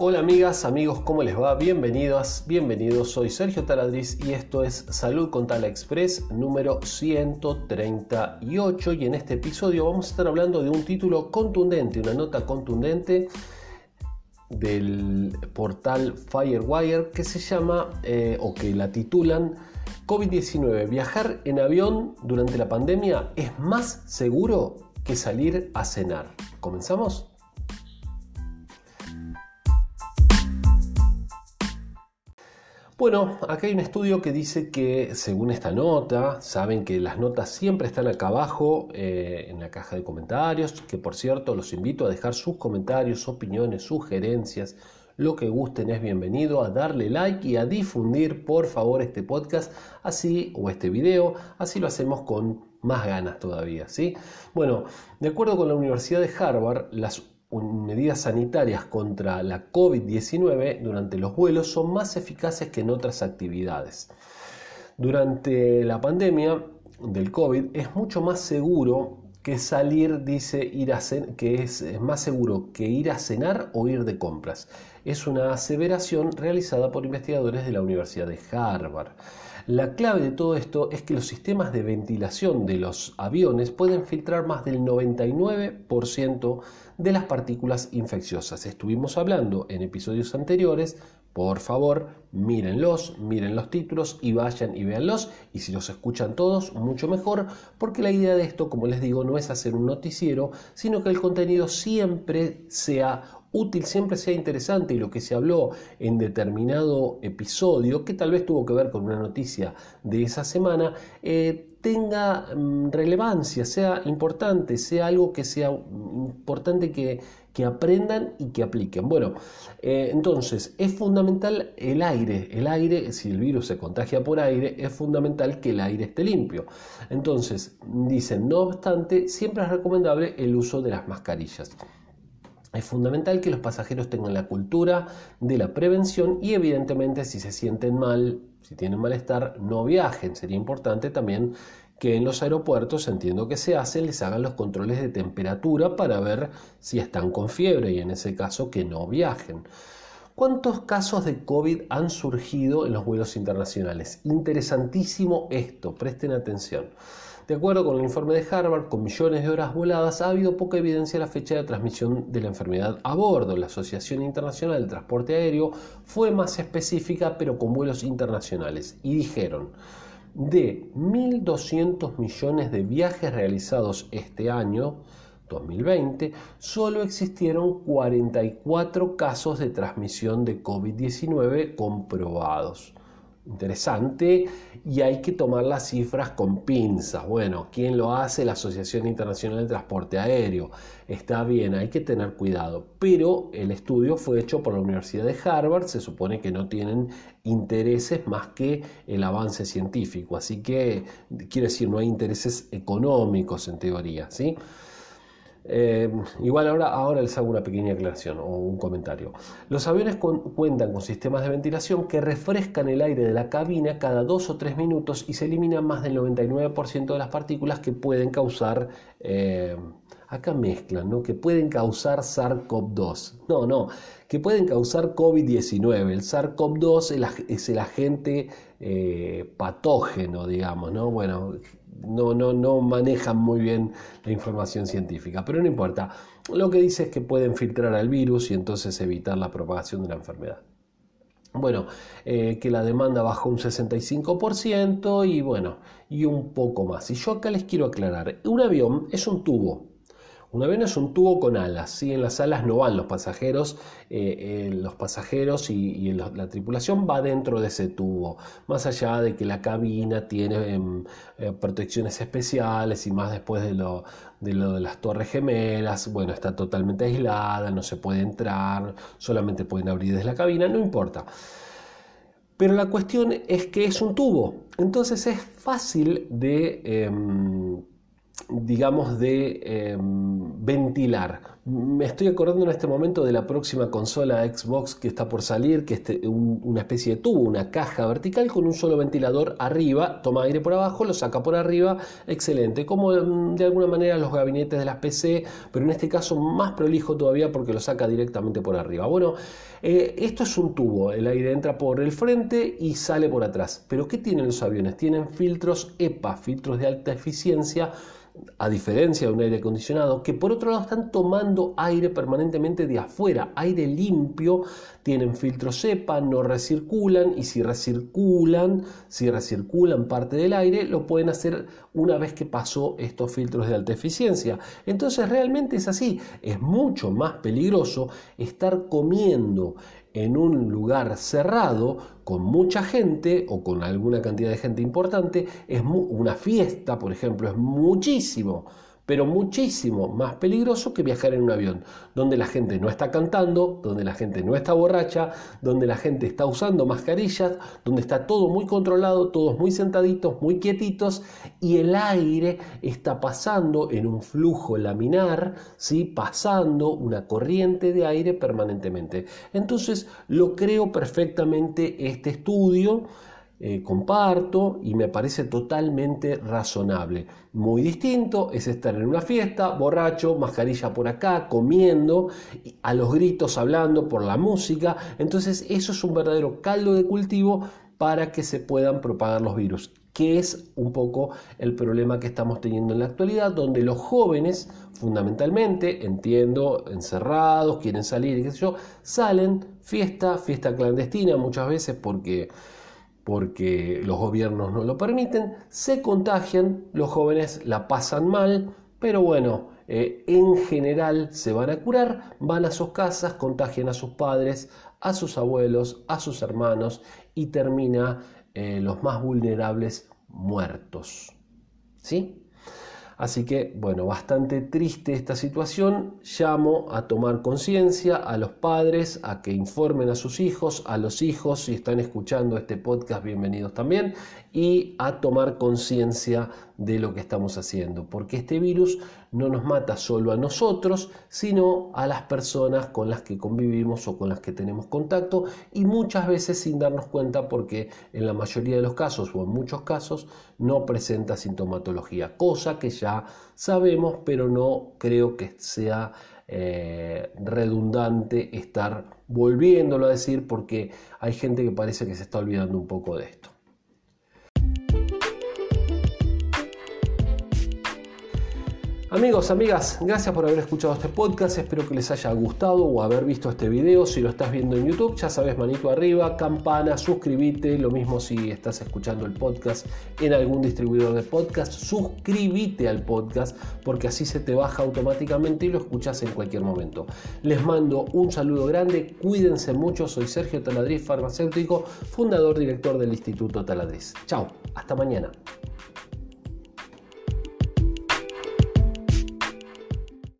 Hola amigas, amigos, ¿cómo les va? Bienvenidos, bienvenidos. Soy Sergio Taladriz y esto es Salud con Tala Express número 138 y en este episodio vamos a estar hablando de un título contundente, una nota contundente del portal Firewire que se llama eh, o que la titulan COVID-19, viajar en avión durante la pandemia es más seguro que salir a cenar. ¿Comenzamos? Bueno, acá hay un estudio que dice que según esta nota, saben que las notas siempre están acá abajo eh, en la caja de comentarios, que por cierto los invito a dejar sus comentarios, opiniones, sugerencias, lo que gusten es bienvenido, a darle like y a difundir por favor este podcast así o este video, así lo hacemos con más ganas todavía, ¿sí? Bueno, de acuerdo con la Universidad de Harvard, las medidas sanitarias contra la COVID-19 durante los vuelos son más eficaces que en otras actividades. Durante la pandemia del COVID es mucho más seguro que salir, dice, ir a que es, es, más seguro que ir a cenar o ir de compras. Es una aseveración realizada por investigadores de la Universidad de Harvard. La clave de todo esto es que los sistemas de ventilación de los aviones pueden filtrar más del 99% de las partículas infecciosas. Estuvimos hablando en episodios anteriores, por favor, mírenlos, miren los títulos y vayan y véanlos. Y si los escuchan todos, mucho mejor, porque la idea de esto, como les digo, no es hacer un noticiero, sino que el contenido siempre sea útil, siempre sea interesante y lo que se habló en determinado episodio, que tal vez tuvo que ver con una noticia de esa semana, eh, tenga mm, relevancia, sea importante, sea algo que sea importante que, que aprendan y que apliquen. Bueno, eh, entonces es fundamental el aire, el aire, si el virus se contagia por aire, es fundamental que el aire esté limpio. Entonces, dicen, no obstante, siempre es recomendable el uso de las mascarillas. Es fundamental que los pasajeros tengan la cultura de la prevención y evidentemente si se sienten mal, si tienen malestar, no viajen. Sería importante también que en los aeropuertos, entiendo que se hace, les hagan los controles de temperatura para ver si están con fiebre y en ese caso que no viajen. ¿Cuántos casos de COVID han surgido en los vuelos internacionales? Interesantísimo esto, presten atención. De acuerdo con el informe de Harvard, con millones de horas voladas, ha habido poca evidencia a la fecha de transmisión de la enfermedad a bordo. La Asociación Internacional de Transporte Aéreo fue más específica, pero con vuelos internacionales, y dijeron, de 1.200 millones de viajes realizados este año, 2020, solo existieron 44 casos de transmisión de COVID-19 comprobados interesante y hay que tomar las cifras con pinzas. Bueno, ¿quién lo hace? La Asociación Internacional de Transporte Aéreo. Está bien, hay que tener cuidado, pero el estudio fue hecho por la Universidad de Harvard, se supone que no tienen intereses más que el avance científico, así que quiero decir, no hay intereses económicos en teoría, ¿sí? Eh, igual ahora, ahora les hago una pequeña aclaración o un comentario. Los aviones cuentan con sistemas de ventilación que refrescan el aire de la cabina cada dos o tres minutos y se eliminan más del 99% de las partículas que pueden causar, eh, acá mezclan, ¿no? que pueden causar SARS-CoV-2. No, no, que pueden causar COVID-19. El SARS-CoV-2 es el agente eh, patógeno, digamos, ¿no? Bueno, no, no, no manejan muy bien la información científica, pero no importa. Lo que dice es que pueden filtrar al virus y entonces evitar la propagación de la enfermedad. Bueno, eh, que la demanda bajó un 65% y bueno, y un poco más. Y yo acá les quiero aclarar, un avión es un tubo, un avión es un tubo con alas, ¿sí? en las alas no van los pasajeros, eh, eh, los pasajeros y, la tripulación va dentro de ese tubo, más allá de que la cabina tiene em, eh, protecciones especiales y más después de lo, de lo de las torres gemelas, bueno, está totalmente aislada, no se puede entrar, solamente pueden abrir desde la cabina, no importa. Pero la cuestión es que es un tubo, entonces es fácil de em, digamos, de em, ventilar. Me estoy acordando en este momento de la próxima consola Xbox que está por salir, que es una especie de tubo, una caja vertical con un solo ventilador arriba, toma aire por abajo, lo saca por arriba, excelente, como mm, de alguna manera los gabinetes de las PC, pero en este caso más prolijo todavía porque lo saca directamente por arriba. Bueno, eh, esto es un tubo, el aire entra por el frente y sale por atrás. Pero ¿qué tienen los aviones? Tienen filtros EPA, filtros de alta eficiencia a diferencia de un aire acondicionado, que por otro lado están tomando aire permanentemente de afuera, aire limpio, tienen filtro cepa, no recirculan y si recirculan, si recirculan parte del aire, lo pueden hacer una vez que pasó estos filtros de alta eficiencia. Entonces realmente es así, es mucho más peligroso estar comiendo en un lugar cerrado con mucha gente o con alguna cantidad de gente importante, es una fiesta, por ejemplo, es muchísimo pero muchísimo más peligroso que viajar en un avión, donde la gente no está cantando, donde la gente no está borracha, donde la gente está usando mascarillas, donde está todo muy controlado, todos muy sentaditos, muy quietitos, y el aire está pasando en un flujo laminar, ¿sí? pasando una corriente de aire permanentemente. Entonces, lo creo perfectamente este estudio eh, comparto y me parece totalmente razonable. Muy distinto es estar en una fiesta, borracho, mascarilla por acá, comiendo, a los gritos hablando por la música. Entonces eso es un verdadero caldo de cultivo para que se puedan propagar los virus que es un poco el problema que estamos teniendo en la actualidad, donde los jóvenes, fundamentalmente, entiendo, encerrados, quieren salir qué sé yo, salen, fiesta, fiesta clandestina muchas veces porque porque los gobiernos no lo permiten, se contagian, los jóvenes la pasan mal, pero bueno, eh, en general se van a curar, van a sus casas, contagian a sus padres, a sus abuelos, a sus hermanos y termina eh, los más vulnerables muertos. ¿Sí? Así que, bueno, bastante triste esta situación. Llamo a tomar conciencia a los padres, a que informen a sus hijos, a los hijos, si están escuchando este podcast, bienvenidos también, y a tomar conciencia de lo que estamos haciendo, porque este virus no nos mata solo a nosotros, sino a las personas con las que convivimos o con las que tenemos contacto y muchas veces sin darnos cuenta porque en la mayoría de los casos o en muchos casos no presenta sintomatología, cosa que ya sabemos, pero no creo que sea eh, redundante estar volviéndolo a decir porque hay gente que parece que se está olvidando un poco de esto. Amigos, amigas, gracias por haber escuchado este podcast. Espero que les haya gustado o haber visto este video. Si lo estás viendo en YouTube, ya sabes, manito arriba, campana, suscríbete. Lo mismo si estás escuchando el podcast en algún distribuidor de podcast, suscríbete al podcast porque así se te baja automáticamente y lo escuchas en cualquier momento. Les mando un saludo grande, cuídense mucho. Soy Sergio Taladriz, farmacéutico, fundador, director del Instituto Taladriz. Chao, hasta mañana.